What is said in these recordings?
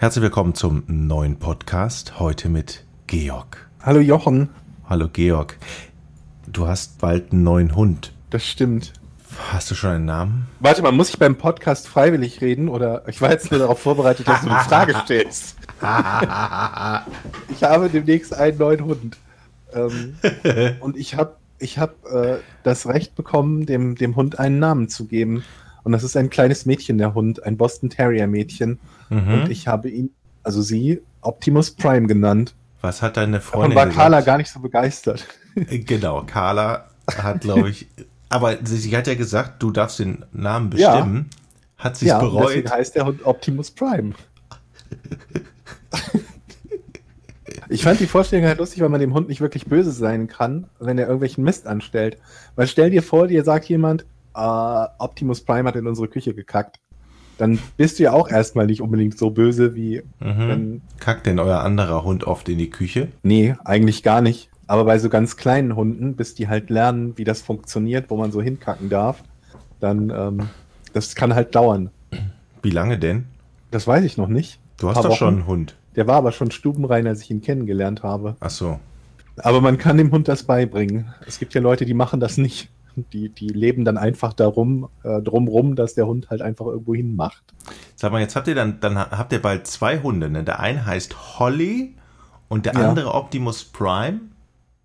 Herzlich willkommen zum neuen Podcast. Heute mit Georg. Hallo Jochen. Hallo Georg. Du hast bald einen neuen Hund. Das stimmt. Hast du schon einen Namen? Warte mal, muss ich beim Podcast freiwillig reden oder ich war jetzt nur darauf vorbereitet, dass du eine Frage stellst. ich habe demnächst einen neuen Hund. Ähm, und ich habe ich hab, äh, das Recht bekommen, dem, dem Hund einen Namen zu geben. Und das ist ein kleines Mädchen, der Hund, ein Boston Terrier Mädchen. Mhm. Und ich habe ihn, also sie, Optimus Prime genannt. Was hat deine Freundin Und war gesagt? Carla gar nicht so begeistert. Genau, Carla hat, glaube ich, aber sie, sie, hat ja gesagt, du darfst den Namen bestimmen. Ja. Hat sie ja, bereut? Deswegen heißt der Hund Optimus Prime. Ich fand die Vorstellung halt lustig, weil man dem Hund nicht wirklich böse sein kann, wenn er irgendwelchen Mist anstellt. Weil stell dir vor, dir sagt jemand, uh, Optimus Prime hat in unsere Küche gekackt. Dann bist du ja auch erstmal nicht unbedingt so böse wie. Mhm. Wenn, Kackt denn euer anderer Hund oft in die Küche? Nee, eigentlich gar nicht. Aber bei so ganz kleinen Hunden, bis die halt lernen, wie das funktioniert, wo man so hinkacken darf, dann, ähm, das kann halt dauern. Wie lange denn? Das weiß ich noch nicht. Du hast doch Wochen. schon einen Hund. Der war aber schon stubenrein, als ich ihn kennengelernt habe. Ach so. Aber man kann dem Hund das beibringen. Es gibt ja Leute, die machen das nicht. Die, die leben dann einfach darum, äh, drumrum, dass der Hund halt einfach irgendwo hin macht. Sag mal, jetzt habt ihr dann, dann habt ihr bald zwei Hunde, ne? Der eine heißt Holly und der ja. andere Optimus Prime.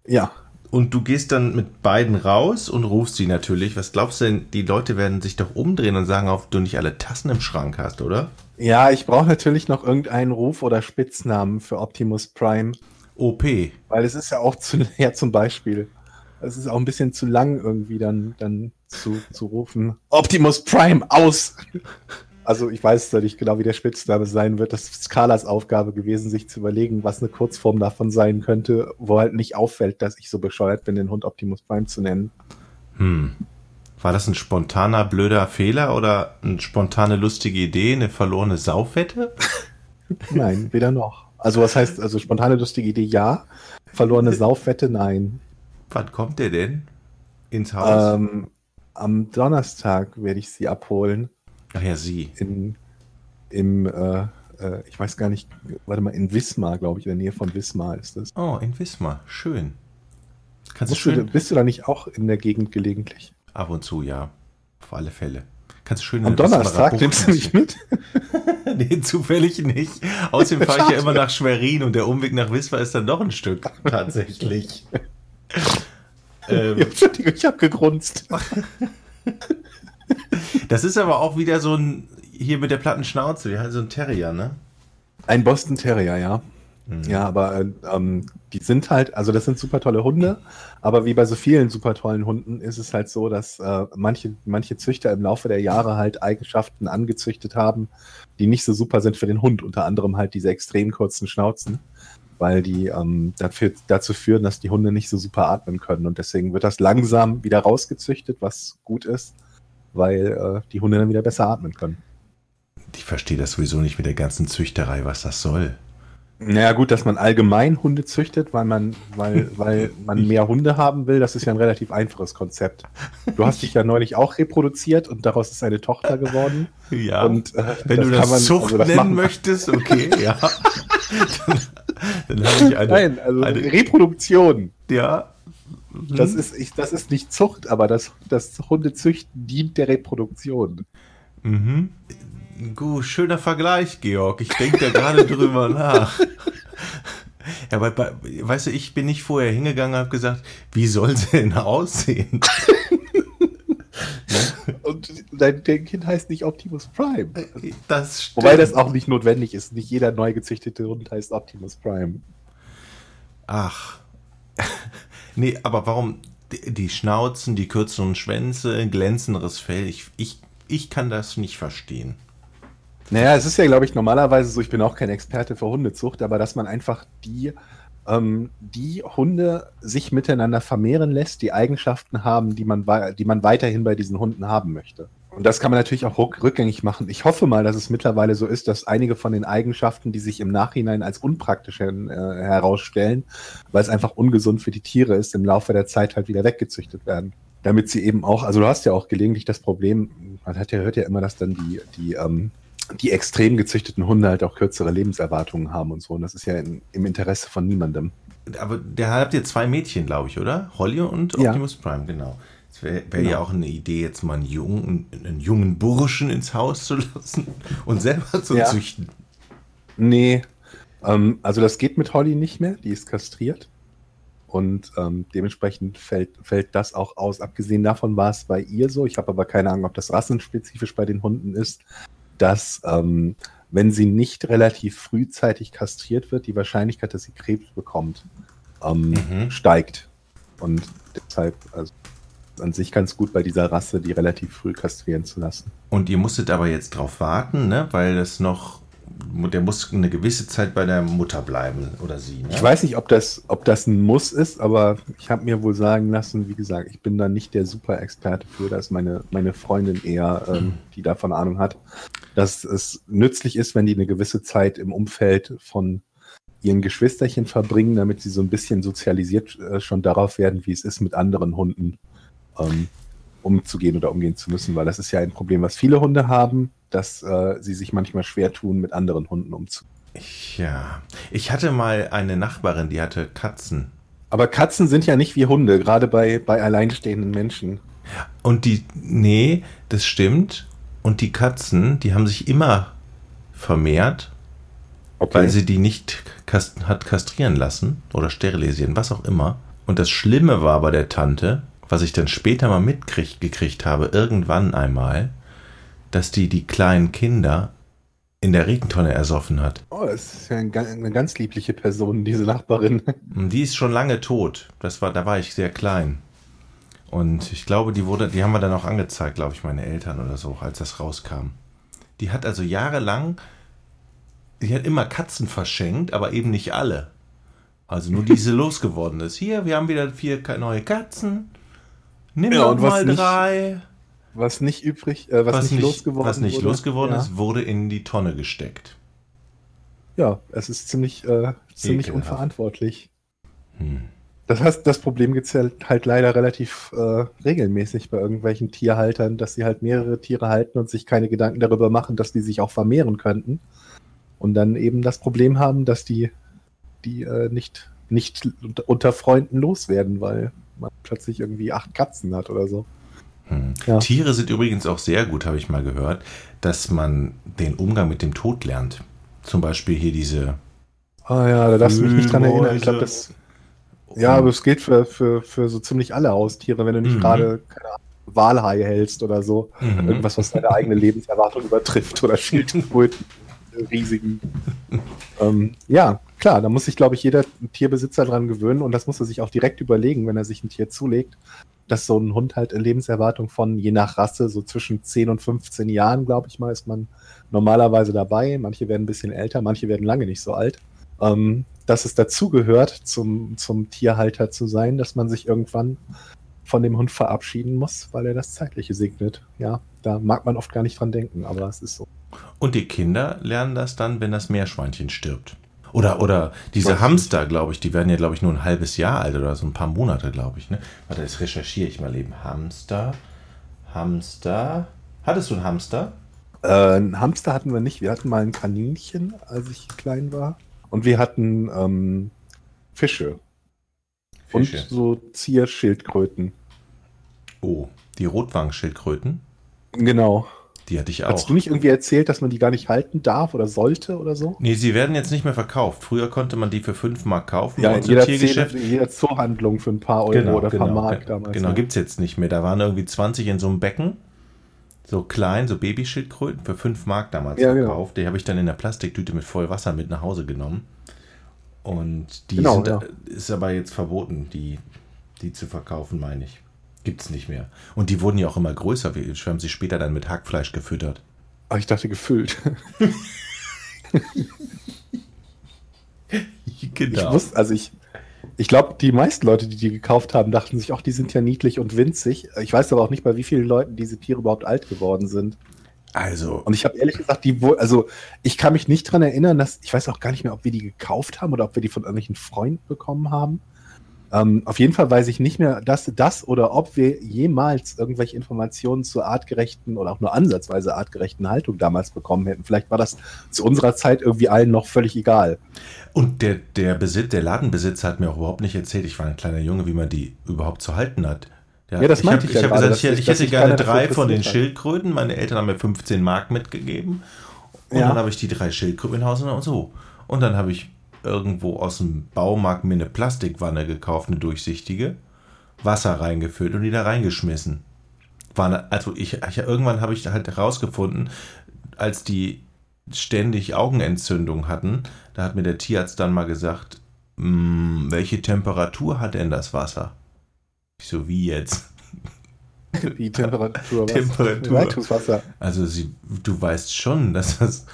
Ja. Und du gehst dann mit beiden raus und rufst sie natürlich. Was glaubst du denn, die Leute werden sich doch umdrehen und sagen, ob du nicht alle Tassen im Schrank hast, oder? Ja, ich brauche natürlich noch irgendeinen Ruf oder Spitznamen für Optimus Prime. OP. Weil es ist ja auch zu, ja, zum Beispiel. Es ist auch ein bisschen zu lang irgendwie dann, dann zu, zu rufen. Optimus Prime aus! Also ich weiß nicht genau, wie der Spitzname sein wird. Das ist Skalas Aufgabe gewesen, sich zu überlegen, was eine Kurzform davon sein könnte, wo halt nicht auffällt, dass ich so bescheuert bin, den Hund Optimus Prime zu nennen. Hm. War das ein spontaner, blöder Fehler oder eine spontane, lustige Idee, eine verlorene Saufette? nein, weder noch. Also was heißt, also spontane, lustige Idee ja, verlorene Saufwette nein. Wann kommt der denn ins Haus? Ähm, am Donnerstag werde ich sie abholen. Ach ja, sie. In, Im, äh, äh, ich weiß gar nicht, warte mal, in Wismar, glaube ich, in der Nähe von Wismar ist das. Oh, in Wismar, schön. Kannst du schön. Du, bist du da nicht auch in der Gegend gelegentlich? Ab und zu, ja. Auf alle Fälle. Kannst du schön Am Donnerstag nimmst du mich mit? nee, zufällig nicht. Außerdem fahre ich ja immer nach Schwerin und der Umweg nach Wismar ist dann noch ein Stück, tatsächlich. ähm, Entschuldigung, ich habe gegrunzt. Das ist aber auch wieder so ein, hier mit der platten Schnauze, wie halt so ein Terrier, ne? Ein Boston Terrier, ja. Mhm. Ja, aber äh, ähm, die sind halt, also das sind super tolle Hunde, aber wie bei so vielen super tollen Hunden ist es halt so, dass äh, manche, manche Züchter im Laufe der Jahre halt Eigenschaften angezüchtet haben, die nicht so super sind für den Hund, unter anderem halt diese extrem kurzen Schnauzen, weil die ähm, dafür, dazu führen, dass die Hunde nicht so super atmen können und deswegen wird das langsam wieder rausgezüchtet, was gut ist weil äh, die Hunde dann wieder besser atmen können. Ich verstehe das sowieso nicht mit der ganzen Züchterei, was das soll. Naja, gut, dass man allgemein Hunde züchtet, weil man, weil, weil man mehr Hunde haben will, das ist ja ein relativ einfaches Konzept. Du hast dich ja neulich auch reproduziert und daraus ist eine Tochter geworden. Ja. Und, äh, Wenn das du das man, Zucht also das nennen möchtest, okay, ja. dann, dann habe ich eine. Nein, also eine, Reproduktion. Ja, Mhm. Das, ist, ich, das ist nicht Zucht, aber das, das Hundezüchten dient der Reproduktion. Mhm. Gut, schöner Vergleich, Georg. Ich denke da gerade drüber nach. Ja, aber weißt du, ich bin nicht vorher hingegangen und habe gesagt, wie soll sie denn aussehen? und dein, dein, Kind heißt nicht Optimus Prime. Das stimmt. Wobei das auch nicht notwendig ist. Nicht jeder neu gezüchtete Hund heißt Optimus Prime. Ach. Nee, aber warum die Schnauzen, die kürzeren Schwänze, glänzenderes Fell? Ich, ich, ich kann das nicht verstehen. Naja, es ist ja, glaube ich, normalerweise so, ich bin auch kein Experte für Hundezucht, aber dass man einfach die, ähm, die Hunde sich miteinander vermehren lässt, die Eigenschaften haben, die man, die man weiterhin bei diesen Hunden haben möchte. Und das kann man natürlich auch rückgängig machen. Ich hoffe mal, dass es mittlerweile so ist, dass einige von den Eigenschaften, die sich im Nachhinein als unpraktisch äh, herausstellen, weil es einfach ungesund für die Tiere ist, im Laufe der Zeit halt wieder weggezüchtet werden. Damit sie eben auch, also du hast ja auch gelegentlich das Problem, man hat ja, hört ja immer, dass dann die, die, ähm, die extrem gezüchteten Hunde halt auch kürzere Lebenserwartungen haben und so. Und das ist ja in, im Interesse von niemandem. Aber da habt ihr zwei Mädchen, glaube ich, oder? Holly und Ja. Optimus Prime, genau. Es wäre wär Genau. ja auch eine Idee, jetzt mal einen jungen, einen jungen Burschen ins Haus zu lassen und selber zu Ja. züchten. Nee, ähm, also das geht mit Holly nicht mehr, die ist kastriert. Und ähm, dementsprechend fällt, fällt das auch aus. Abgesehen davon war es bei ihr so, ich habe aber keine Ahnung, ob das rassenspezifisch bei den Hunden ist, dass ähm, wenn sie nicht relativ frühzeitig kastriert wird, die Wahrscheinlichkeit, dass sie Krebs bekommt, ähm, Mhm. steigt. Und deshalb, also an sich ganz gut bei dieser Rasse, die relativ früh kastrieren zu lassen. Und ihr musstet aber jetzt drauf warten, ne? Weil das noch, der muss eine gewisse Zeit bei der Mutter bleiben oder sie. Ne? Ich weiß nicht, ob das, ob das ein Muss ist, aber ich habe mir wohl sagen lassen, wie gesagt, ich bin da nicht der Super-Experte für, da ist meine, meine Freundin eher, ähm, die davon Ahnung hat, dass es nützlich ist, wenn die eine gewisse Zeit im Umfeld von ihren Geschwisterchen verbringen, damit sie so ein bisschen sozialisiert äh, schon darauf werden, wie es ist, mit anderen Hunden ähm, umzugehen oder umgehen zu müssen, weil das ist ja ein Problem, was viele Hunde haben, dass äh, sie sich manchmal schwer tun, mit anderen Hunden umzugehen. Ja. Ich hatte mal eine Nachbarin, die hatte Katzen. Aber Katzen sind ja nicht wie Hunde, gerade bei, bei alleinstehenden Menschen. Und die, nee, das stimmt. Und die Katzen, die haben sich immer vermehrt, Okay. weil sie die nicht kast hat kastrieren lassen oder sterilisieren, was auch immer. Und das Schlimme war bei der Tante, was ich dann später mal mitgekriegt habe, irgendwann einmal, dass die die kleinen Kinder in der Regentonne ersoffen hat. oh, das ist ja ein, ga- eine ganz liebliche Person, diese Nachbarin. Die ist schon lange tot. Das war, da war ich sehr klein. Und ich glaube, die wurde, die haben wir dann auch angezeigt, glaube ich, meine Eltern oder so, als das rauskam. Die hat also jahrelang, die hat immer Katzen verschenkt, aber eben nicht alle. Also nur diese losgeworden ist. Hier, wir haben wieder vier neue Katzen. Nimm Ja, doch und was mal nicht- drei. Was nicht übrig, äh, was, nicht, losgeworden was nicht wurde. losgeworden ja. ist, wurde in die Tonne gesteckt. Ja, es ist ziemlich, äh, ziemlich Ekelhaft. unverantwortlich. Hm. Das heißt, das Problem gibt es ja halt leider relativ äh, regelmäßig bei irgendwelchen Tierhaltern, dass sie halt mehrere Tiere halten und sich keine Gedanken darüber machen, dass die sich auch vermehren könnten. Und dann eben das Problem haben, dass die, die äh, nicht, nicht unter Freunden loswerden, weil man plötzlich irgendwie acht Katzen hat oder so. Hm. Ja. Tiere sind übrigens auch sehr gut, habe ich mal gehört, dass man den Umgang mit dem Tod lernt. Zum Beispiel hier diese. Ah ja, da darfst du mich nicht dran erinnern. Ich glaube, das. Ja, aber es gilt für, für, für so ziemlich alle Haustiere, wenn du nicht Mhm. gerade, keine Ahnung, Walhaie hältst oder so. Mhm. Irgendwas, was deine eigene Lebenserwartung übertrifft oder Schildkröten, riesigen. ähm, ja, klar, da muss sich, glaube ich, jeder Tierbesitzer dran gewöhnen und das muss er sich auch direkt überlegen, wenn er sich ein Tier zulegt, dass so ein Hund halt eine Lebenserwartung von, je nach Rasse, so zwischen 10 und 15 Jahren, glaube ich mal, ist man normalerweise dabei. Manche werden ein bisschen älter, manche werden lange nicht so alt. Ähm, dass es dazugehört, zum, zum Tierhalter zu sein, dass man sich irgendwann von dem Hund verabschieden muss, weil er das Zeitliche segnet. Ja, da mag man oft gar nicht dran denken, aber es ist so. Und die Kinder lernen das dann, wenn das Meerschweinchen stirbt. Oder, oder diese Hamster, glaube ich, die werden ja, glaube ich, nur ein halbes Jahr alt oder so ein paar Monate, glaube ich. Ne? Warte, das recherchiere ich mal eben. Hamster, Hamster. Hattest du einen Hamster? Äh, einen Hamster hatten wir nicht. Wir hatten mal ein Kaninchen, als ich klein war. Und wir hatten ähm, Fische, Fische. und so Zierschildkröten. Oh, die Rotwangenschildkröten, Genau. Die hatte ich Hast auch. du nicht irgendwie erzählt, dass man die gar nicht halten darf oder sollte oder so? Nee, sie werden jetzt nicht mehr verkauft. Früher konnte man die für 5 Mark kaufen. Ja, in jeder, Tiergeschäft. Zähne, in jeder Zoohandlung für ein paar Euro oder ein paar Mark damals. Genau, ja. gibt es jetzt nicht mehr. Da waren irgendwie 20 in so einem Becken. So klein, so Babyschildkröten für 5 Mark damals Ja, genau. verkauft. Die habe ich dann in der Plastiktüte mit voll Wasser mit nach Hause genommen. Und die Genau, sind, ja. ist aber jetzt verboten, die, die zu verkaufen, meine ich. Gibt es nicht mehr. Und die wurden ja auch immer größer. Wir haben sie später dann mit Hackfleisch gefüttert. Ah, ich dachte gefüllt. Genau. Ich wusste, also ich, ich glaube, die meisten Leute, die die gekauft haben, dachten sich, ach, die sind ja niedlich und winzig. Ich weiß aber auch nicht, bei wie vielen Leuten diese Tiere überhaupt alt geworden sind. also, Und ich habe ehrlich gesagt, die wohl, also ich kann mich nicht dran erinnern, dass, ich weiß auch gar nicht mehr, ob wir die gekauft haben oder ob wir die von irgendwelchen Freunden bekommen haben. Ähm, auf jeden Fall weiß ich nicht mehr, dass das oder ob wir jemals irgendwelche Informationen zur artgerechten oder auch nur ansatzweise artgerechten Haltung damals bekommen hätten. Vielleicht war das zu unserer Zeit irgendwie allen noch völlig egal. Und der, der, Besitz, der Ladenbesitzer hat mir auch überhaupt nicht erzählt, ich war ein kleiner Junge, wie man die überhaupt zu halten hat. Ja, ja das ich meinte hab, ich, ja ich. gerade, gesagt, ich, ich hätte gerne drei von den hat. Schildkröten. Meine Eltern haben mir 15 Mark mitgegeben. Und Ja. dann habe ich die drei Schildkröten in Haus und so. Und dann habe ich irgendwo aus dem Baumarkt mir eine Plastikwanne gekauft, eine durchsichtige, Wasser reingefüllt und die da reingeschmissen. War eine, also ich, ich irgendwann habe ich halt herausgefunden, als die ständig Augenentzündung hatten, da hat mir der Tierarzt dann mal gesagt, "Mm, welche Temperatur hat denn das Wasser? Ich so, wie jetzt? Die Temperatur. was? Temperatur. Leitungswasser. Also sie, du weißt schon, dass das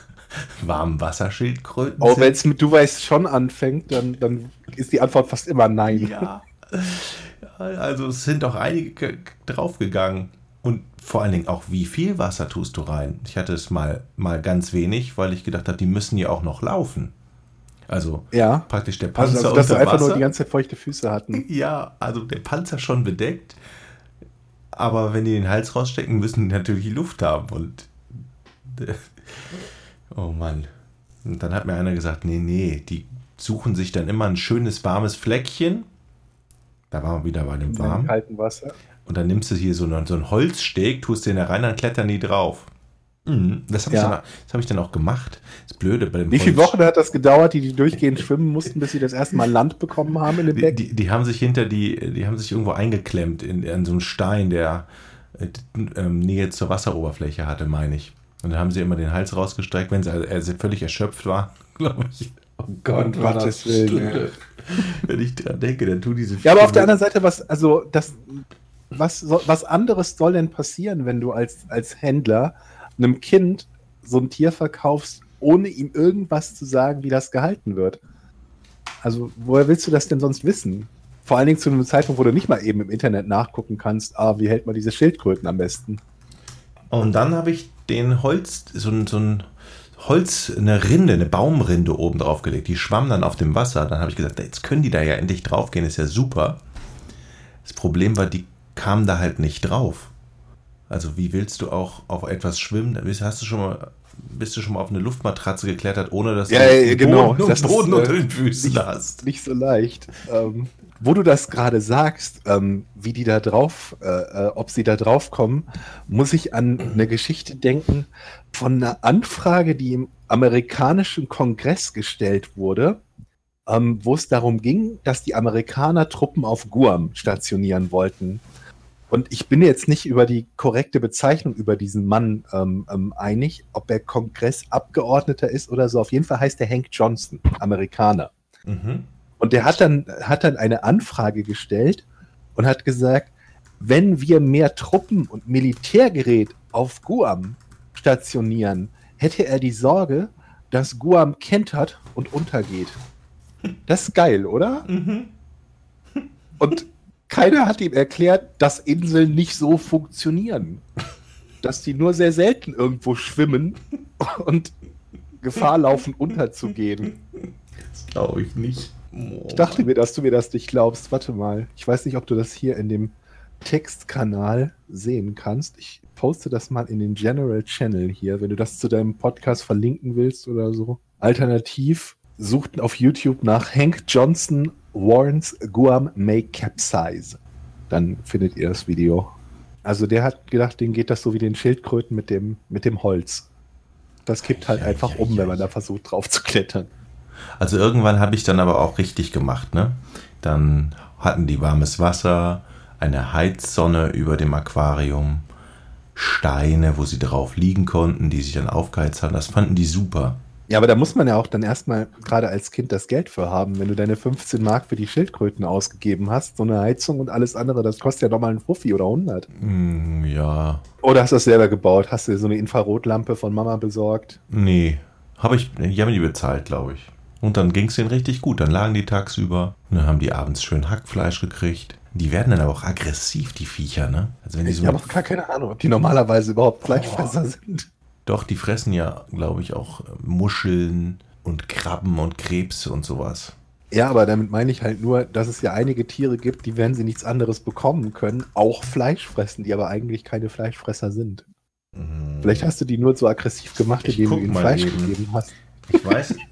Warmwasserschildkröten Oh, sind. wenn es mit Du weißt schon anfängt, dann, dann ist die Antwort fast immer Nein. Ja. Also es sind auch einige ge- draufgegangen. Und vor allen Dingen auch, wie viel Wasser tust du rein? Ich hatte es mal, mal ganz wenig, weil ich gedacht habe, die müssen ja auch noch laufen. Also Ja. praktisch der Panzer Also, also dass sie unter einfach nur Wasser. die ganze Zeit feuchte Füße hatten. Ja, also der Panzer schon bedeckt. Aber wenn die den Hals rausstecken, müssen die natürlich Luft haben. Und oh Mann. Und dann hat mir einer gesagt, nee, nee, die suchen sich dann immer ein schönes warmes Fleckchen. Da waren wir wieder bei dem Im Warm. kalten Wasser. Und dann nimmst du hier so einen, so einen Holzsteg, tust den da rein, dann klettern die drauf. Mhm, Das habe ich, Ja. dann- das hab ich dann auch gemacht. Das Blöde bei dem Wie viele Wochen hat das gedauert, die, die durchgehend schwimmen mussten, bis sie das erste Mal Land bekommen haben in dem Die, Becken? die, die haben sich hinter die, die haben sich irgendwo eingeklemmt in, in so einen Stein, der äh, ähm, Nähe zur Wasseroberfläche hatte, meine ich. Und dann haben sie immer den Hals rausgestreckt, wenn sie also völlig erschöpft war, glaube ich. Oh Gott, Gottes Willen, Stunde. Wenn ich dran denke, dann tun diese Ja, aber auf der anderen Seite, was, also, das, was, was anderes soll denn passieren, wenn du als, als Händler einem Kind so ein Tier verkaufst, ohne ihm irgendwas zu sagen, wie das gehalten wird? Also, woher willst du das denn sonst wissen? Vor allen Dingen zu einem Zeitpunkt, wo du nicht mal eben im Internet nachgucken kannst, ah, wie hält man diese Schildkröten am besten? Und dann habe ich den Holz, so ein, so ein Holz, eine Rinde, eine Baumrinde oben drauf gelegt. Die schwamm dann auf dem Wasser. Dann habe ich gesagt, jetzt können die da ja endlich draufgehen, ist ja super. Das Problem war, die kamen da halt nicht drauf. Also wie willst du auch auf etwas schwimmen? Hast du schon mal, bist du schon mal auf eine Luftmatratze geklettert, ohne dass Ja, du ja, genau. Boden, Das ist, Boden äh, unter den Füßen nicht- hast? Nicht so leicht. Ähm, wo du das gerade sagst, ähm, wie die da drauf, äh, äh, ob sie da drauf kommen, muss ich an eine Geschichte denken von einer Anfrage, die im amerikanischen Kongress gestellt wurde, ähm, wo es darum ging, dass die Amerikaner Truppen auf Guam stationieren wollten. Und ich bin jetzt nicht über die korrekte Bezeichnung über diesen Mann ähm, ähm, einig, ob er Kongressabgeordneter ist oder so. Auf jeden Fall heißt er Hank Johnson, Amerikaner. Mhm. Und der hat dann, hat dann eine Anfrage gestellt und hat gesagt, wenn wir mehr Truppen und Militärgerät auf Guam stationieren, hätte er die Sorge, dass Guam kentert und untergeht. Das ist geil, oder? Mhm. Und keiner hat ihm erklärt, dass Inseln nicht so funktionieren. Dass die nur sehr selten irgendwo schwimmen und Gefahr laufen, unterzugehen. Das glaube ich nicht. Ich dachte mir, dass du mir das nicht glaubst. Warte mal. Ich weiß nicht, ob du das hier in dem Textkanal sehen kannst. Ich poste das mal in den General Channel hier, wenn du das zu deinem Podcast verlinken willst oder so. Alternativ sucht auf YouTube nach Hank Johnson warns Guam may capsize. Dann findet ihr das Video. Also der hat gedacht, denen geht das so wie den Schildkröten mit dem, mit dem Holz. Das kippt halt einfach um, wenn man da versucht drauf zu klettern. Also irgendwann habe ich dann aber auch richtig gemacht, ne? Dann hatten die warmes Wasser, eine Heizsonne über dem Aquarium, Steine, wo sie drauf liegen konnten, die sich dann aufgeheizt haben. Das fanden die super. Ja, aber da muss man ja auch dann erstmal gerade als Kind das Geld für haben. Wenn du deine 15 Mark für die Schildkröten ausgegeben hast, so eine Heizung und alles andere, das kostet ja nochmal einen Fuffi oder 100. Hm, ja, Oder hast du das selber gebaut? Hast du so eine Infrarotlampe von Mama besorgt? nee, habe ich, die haben die bezahlt, glaube ich. Und dann ging es denen richtig gut. Dann lagen die tagsüber und dann haben die abends schön Hackfleisch gekriegt. Die werden dann aber auch aggressiv, die Viecher, ne? Also wenn die Ich so habe auch gar keine Ahnung, ob die normalerweise überhaupt Fleischfresser sind. Doch, die fressen ja, glaube ich, auch äh, Muscheln und Krabben und Krebs und sowas. Ja, aber damit meine ich halt nur, dass es ja einige Tiere gibt, die, wenn sie nichts anderes bekommen können, auch Fleisch fressen, die aber eigentlich keine Fleischfresser sind. Mhm. Vielleicht hast du die nur so aggressiv gemacht, indem du ihnen Fleisch eben. gegeben hast. Ich weiß.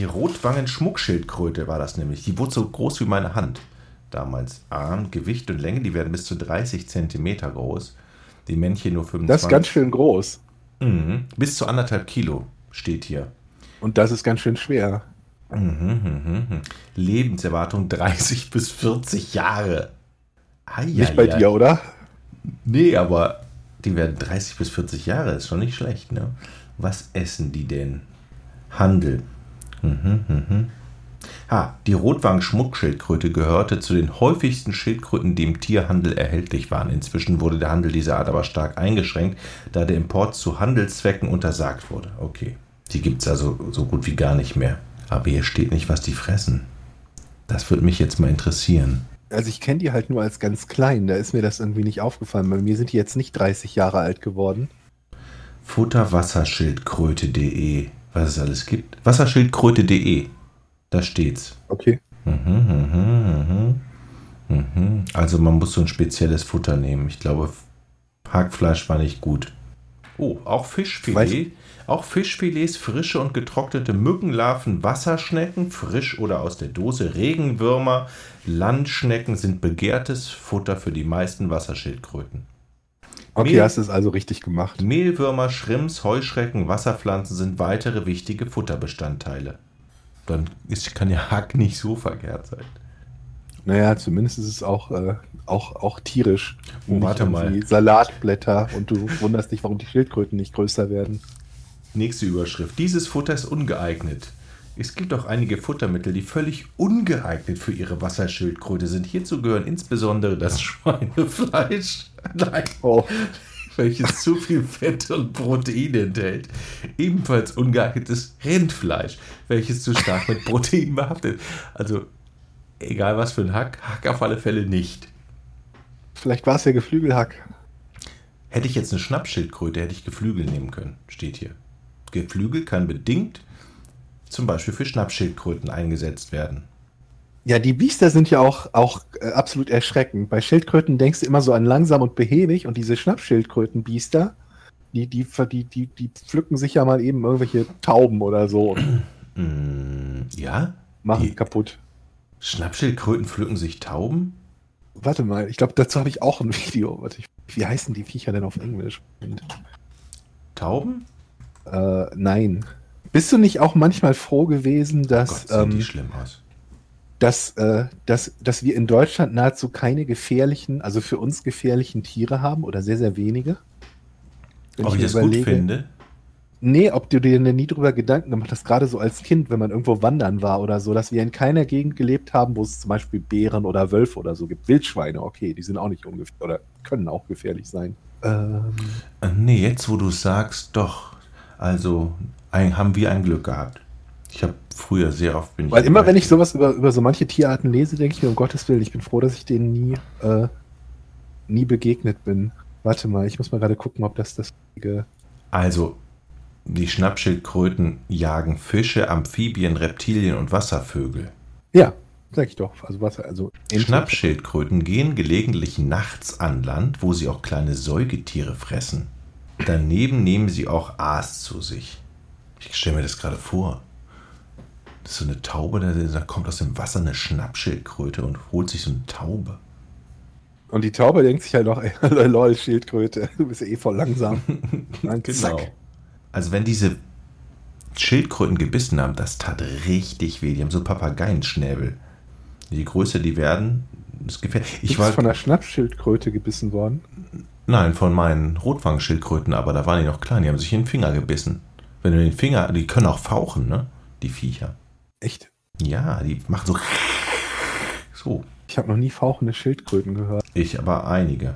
die Rotwangen-Schmuckschildkröte war das nämlich. Die wurde so groß wie meine Hand damals. Arm, Gewicht und Länge, die werden bis zu 30 Zentimeter groß. Die Männchen nur 25. Das ist ganz schön groß. Mhm. Bis zu anderthalb Kilo steht hier. Und das ist ganz schön schwer. Mhm, mhm, mhm. Lebenserwartung 30 bis 40 Jahre. Ai, nicht ai, bei ai. dir, oder? Nee, aber die werden 30 bis 40 Jahre, ist schon nicht schlecht, ne? Was essen die denn? Handel. Mhm, mhm. Ha, die Rotwang-Schmuckschildkröte gehörte zu den häufigsten Schildkröten, die im Tierhandel erhältlich waren. Inzwischen wurde der Handel dieser Art aber stark eingeschränkt, da der Import zu Handelszwecken untersagt wurde. Okay, die gibt es also so gut wie gar nicht mehr. Aber hier steht nicht, was die fressen. Das würde mich jetzt mal interessieren. Also ich kenne die halt nur als ganz klein, da ist mir das irgendwie nicht aufgefallen. Bei mir sind die jetzt nicht 30 Jahre alt geworden. Futterwasserschildkröte.de, was es alles gibt. Wasserschildkröte.de, da steht's. Okay. Mhm, mhm, mhm, mhm, also man muss so ein spezielles Futter nehmen. Ich glaube, Hackfleisch war nicht gut. Oh, auch Fischfilet. Auch Fischfilets, frische und getrocknete Mückenlarven, Wasserschnecken, frisch oder aus der Dose, Regenwürmer, Landschnecken sind begehrtes Futter für die meisten Wasserschildkröten. Okay, Mehl, hast du es also richtig gemacht. Mehlwürmer, Schrimps, Heuschrecken, Wasserpflanzen sind weitere wichtige Futterbestandteile. Dann ist, kann ja Hack nicht so verkehrt sein. Naja, zumindest ist es auch, äh, auch, auch tierisch. Oh, warte mal. Salatblätter und du wunderst dich, warum die Schildkröten nicht größer werden. Nächste Überschrift. Dieses Futter ist ungeeignet. Es gibt auch einige Futtermittel, die völlig ungeeignet für ihre Wasserschildkröte sind. Hierzu gehören insbesondere das Schweinefleisch. Oh. welches zu viel Fett und Protein enthält. Ebenfalls ungeeignetes Rindfleisch, welches zu stark mit Protein behaftet. Also, egal was für ein Hack, Hack auf alle Fälle nicht. Vielleicht war es ja Geflügelhack. Hätte ich jetzt eine Schnappschildkröte, hätte ich Geflügel nehmen können, steht hier. Geflügel kann bedingt zum Beispiel für Schnappschildkröten eingesetzt werden. Ja, die Biester sind ja auch, auch äh, absolut erschreckend. Bei Schildkröten denkst du immer so an langsam und behäbig und diese Schnappschildkrötenbiester, die, die, die, die, die pflücken sich ja mal eben irgendwelche Tauben oder so. Mm, ja? Machen die kaputt. Schnappschildkröten pflücken sich Tauben? Warte mal, ich glaube, dazu habe ich auch ein Video. Warte, wie heißen die Viecher denn auf Englisch? Tauben? Äh, nein. Bist du nicht auch manchmal froh gewesen, dass, oh Gott, ähm, schlimm aus. Dass, äh, dass, dass wir in Deutschland nahezu keine gefährlichen, also für uns gefährlichen Tiere haben oder sehr, sehr wenige? Wenn ob ich, ich das überlege, gut finde? Nee, ob du dir denn nie drüber Gedanken gemacht hast, gerade so als Kind, wenn man irgendwo wandern war oder so, dass wir in keiner Gegend gelebt haben, wo es zum Beispiel Bären oder Wölfe oder so gibt. Wildschweine, okay, die sind auch nicht ungefährlich oder können auch gefährlich sein. Ähm, äh, nee, jetzt wo du sagst, doch. Also ein, haben wir ein Glück gehabt. Ich habe früher sehr oft bin Weil immer wenn ich sowas über, über so manche Tierarten lese, denke ich mir, um Gottes Willen, ich bin froh, dass ich denen nie, äh, nie begegnet bin. Warte mal, ich muss mal gerade gucken, ob das das Also, die Schnappschildkröten jagen Fische, Amphibien, Reptilien und Wasservögel. Ja, sag ich doch. Also Wasser, also Schnappschildkröten gehen gelegentlich nachts an Land, wo sie auch kleine Säugetiere fressen. Daneben nehmen sie auch Aas zu sich. Ich stelle mir das gerade vor. Das ist so eine Taube, da kommt aus dem Wasser eine Schnappschildkröte und holt sich so eine Taube. Und die Taube denkt sich halt noch, ey, lol, Schildkröte, du bist ja eh voll langsam. genau. Also wenn diese Schildkröten gebissen haben, das tat richtig weh. Die haben so Papageienschnäbel. Je größer die werden, das gefällt. Ich war von einer Schnappschildkröte gebissen worden. Nein, von meinen Rotwangschildkröten, aber da waren die noch klein, die haben sich in den Finger gebissen. Wenn du den Finger, die können auch fauchen, ne? Die Viecher. Echt? Ja, die machen so. So. Ich habe noch nie fauchende Schildkröten gehört. Ich aber einige.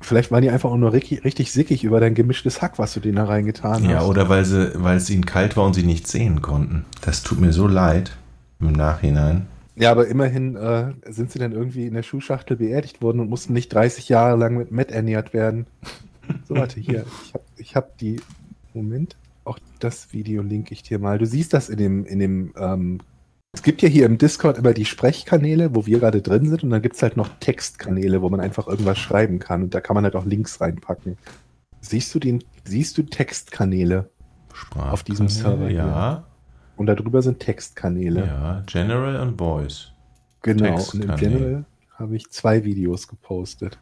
Vielleicht waren die einfach auch nur richtig, richtig sickig über dein gemischtes Hack, was du denen da reingetan hast. Ja, oder weil, sie, weil es ihnen kalt war und sie nicht sehen konnten. Das tut mir so leid im Nachhinein. Ja, aber immerhin äh, sind sie dann irgendwie in der Schuhschachtel beerdigt worden und mussten nicht 30 Jahre lang mit Met ernährt werden. So, warte, hier. Ich habe ich hab die. Moment. auch das Video linke ich dir mal. Du siehst das in dem, in dem, ähm, es gibt ja hier im Discord immer die Sprechkanäle, wo wir gerade drin sind, und dann gibt es halt noch Textkanäle, wo man einfach irgendwas schreiben kann. Und da kann man halt auch Links reinpacken. Siehst du den, siehst du Textkanäle Sprachkanäle, auf diesem Server? Ja. Hier? Und darüber sind Textkanäle. Ja, General und Voice. Genau, und im. General habe ich zwei Videos gepostet.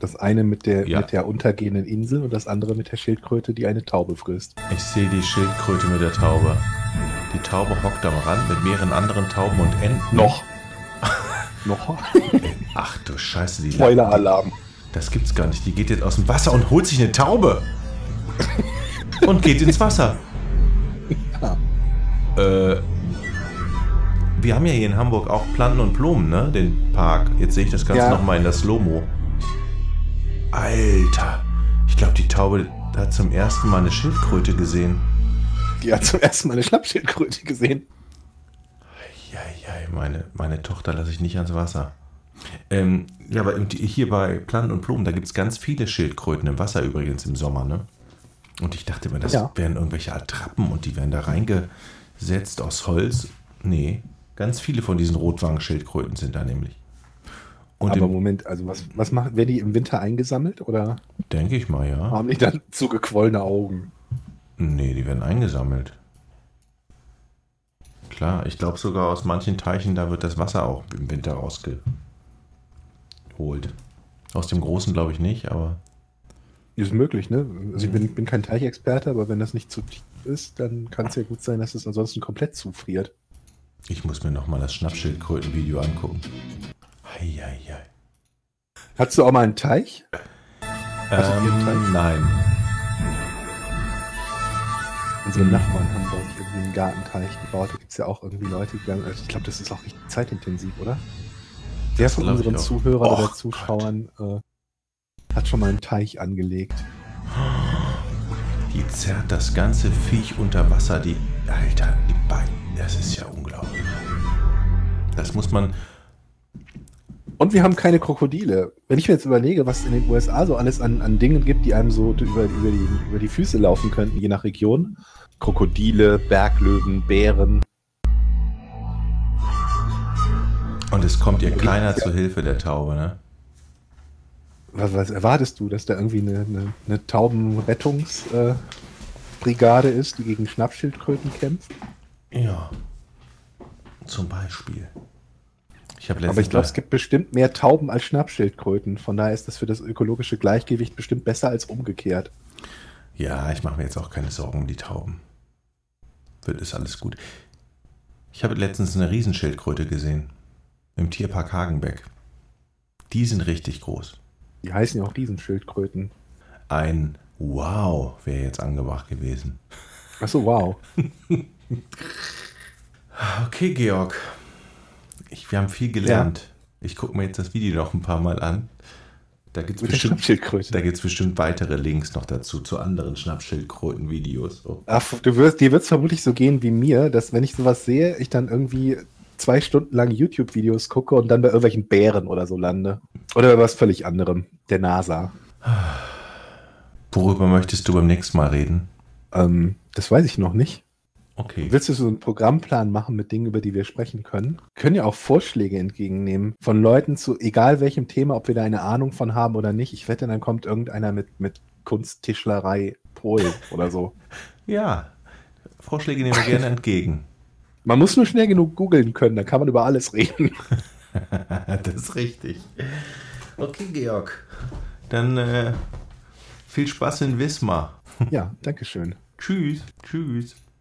Das eine mit der, Ja. mit der untergehenden Insel und das andere mit der Schildkröte, die eine Taube frisst. Ich sehe die Schildkröte mit der Taube. Die Taube hockt am Rand mit mehreren anderen Tauben und Enten. Noch. Noch. Ach du Scheiße, die Spoiler-Alarm. Das gibt's gar nicht. Die geht jetzt aus dem Wasser und holt sich eine Taube. und geht ins Wasser. Äh, wir haben ja hier in Hamburg auch Planten und Blumen, ne? Den Park. Jetzt sehe ich das Ganze Ja. nochmal in das Slow-Mo. Alter. Ich glaube, die Taube hat zum ersten Mal eine Schildkröte gesehen. Die hat zum ersten Mal eine Schnappschildkröte gesehen. Ja, ja, meine, meine Tochter lasse ich nicht ans Wasser. Ähm, ja, aber hier bei Planten und Blumen, da gibt es ganz viele Schildkröten im Wasser übrigens im Sommer, ne? Und ich dachte immer, das Ja. wären irgendwelche Attrappen und die werden da reingesetzt aus Holz. Nee, ganz viele von diesen Rotwangenschildkröten sind da nämlich. Und Aber im, Moment, also was, was machen, werden die im Winter eingesammelt oder denke ich mal, ja. haben die dann zugequollene Augen? Nee, die werden eingesammelt. Klar, ich glaube sogar aus manchen Teichen, da wird das Wasser auch im Winter rausgeholt. Aus dem Großen glaube ich nicht, aber Ist möglich, ne? Also ich bin, bin kein Teichexperte, aber wenn das nicht zu tief ist, dann kann es ja gut sein, dass es ansonsten komplett zufriert. ich muss mir nochmal das Schnappschildkröten-Video angucken. Heieiei. Hattest du auch mal einen Teich? Hattet ihr einen Teich? Ähm, nein. Unsere. Nachbarn haben, glaube ich, irgendwie einen Gartenteich gebaut. Da gibt es ja auch irgendwie Leute, die dann, also ich glaube, das ist auch richtig zeitintensiv, oder? Wer von unseren. Zuhörern Och, oder Zuschauern äh, hat schon mal einen Teich angelegt? Die zerrt das ganze Viech unter Wasser. Die, Alter, die Beine. Das ist ja unglaublich. Das muss man. Und wir haben keine Krokodile. Wenn ich mir jetzt überlege, was in den USA so alles an, an Dingen gibt, die einem so über, über, die, über die Füße laufen könnten, je nach Region. Krokodile, Berglöwen, Bären. Und es kommt ihr keiner zu Hilfe, der Taube, ne? Was, was erwartest du, dass da irgendwie eine, eine, eine Taubenrettungsbrigade äh, ist, die gegen Schnappschildkröten kämpft? Ja. Zum Beispiel. Ich Aber ich glaube, es gibt bestimmt mehr Tauben als Schnappschildkröten. Von daher ist das für das ökologische Gleichgewicht bestimmt besser als umgekehrt. Ja, ich mache mir jetzt auch keine Sorgen um die Tauben. Wird ist alles gut. Ich habe letztens eine Riesenschildkröte gesehen. Im Tierpark Hagenbeck. Die sind richtig groß. Die heißen ja auch Riesenschildkröten. Ein Wow wäre jetzt angebracht gewesen. Achso, wow. Okay, Georg. Ich, wir haben viel gelernt. Ich gucke mir jetzt das Video noch ein paar Mal an. Da gibt es bestimmt, Schnappschildkröte. da gibt's bestimmt weitere Links noch dazu, zu anderen Schnappschildkröten-Videos. Oh. Ach, du wirst, dir wird es vermutlich so gehen wie mir, dass wenn ich sowas sehe, ich dann irgendwie zwei Stunden lang YouTube-Videos gucke und dann bei irgendwelchen Bären oder so lande. Oder bei was völlig anderem. Der NASA. Worüber möchtest du beim nächsten Mal reden? Ähm, das weiß ich noch nicht. Okay. Willst du so einen Programmplan machen mit Dingen, über die wir sprechen können? Können ja auch Vorschläge entgegennehmen von Leuten zu egal welchem Thema, ob wir da eine Ahnung von haben oder nicht. Ich wette, dann kommt irgendeiner mit, mit Kunsttischlerei Polen oder so. Ja, Vorschläge nehmen wir gerne entgegen. Man muss nur schnell genug googeln können, dann kann man über alles reden. das ist richtig. Okay, Georg. Dann äh, viel Spaß in Wismar. Ja, Dankeschön. Tschüss. Tschüss.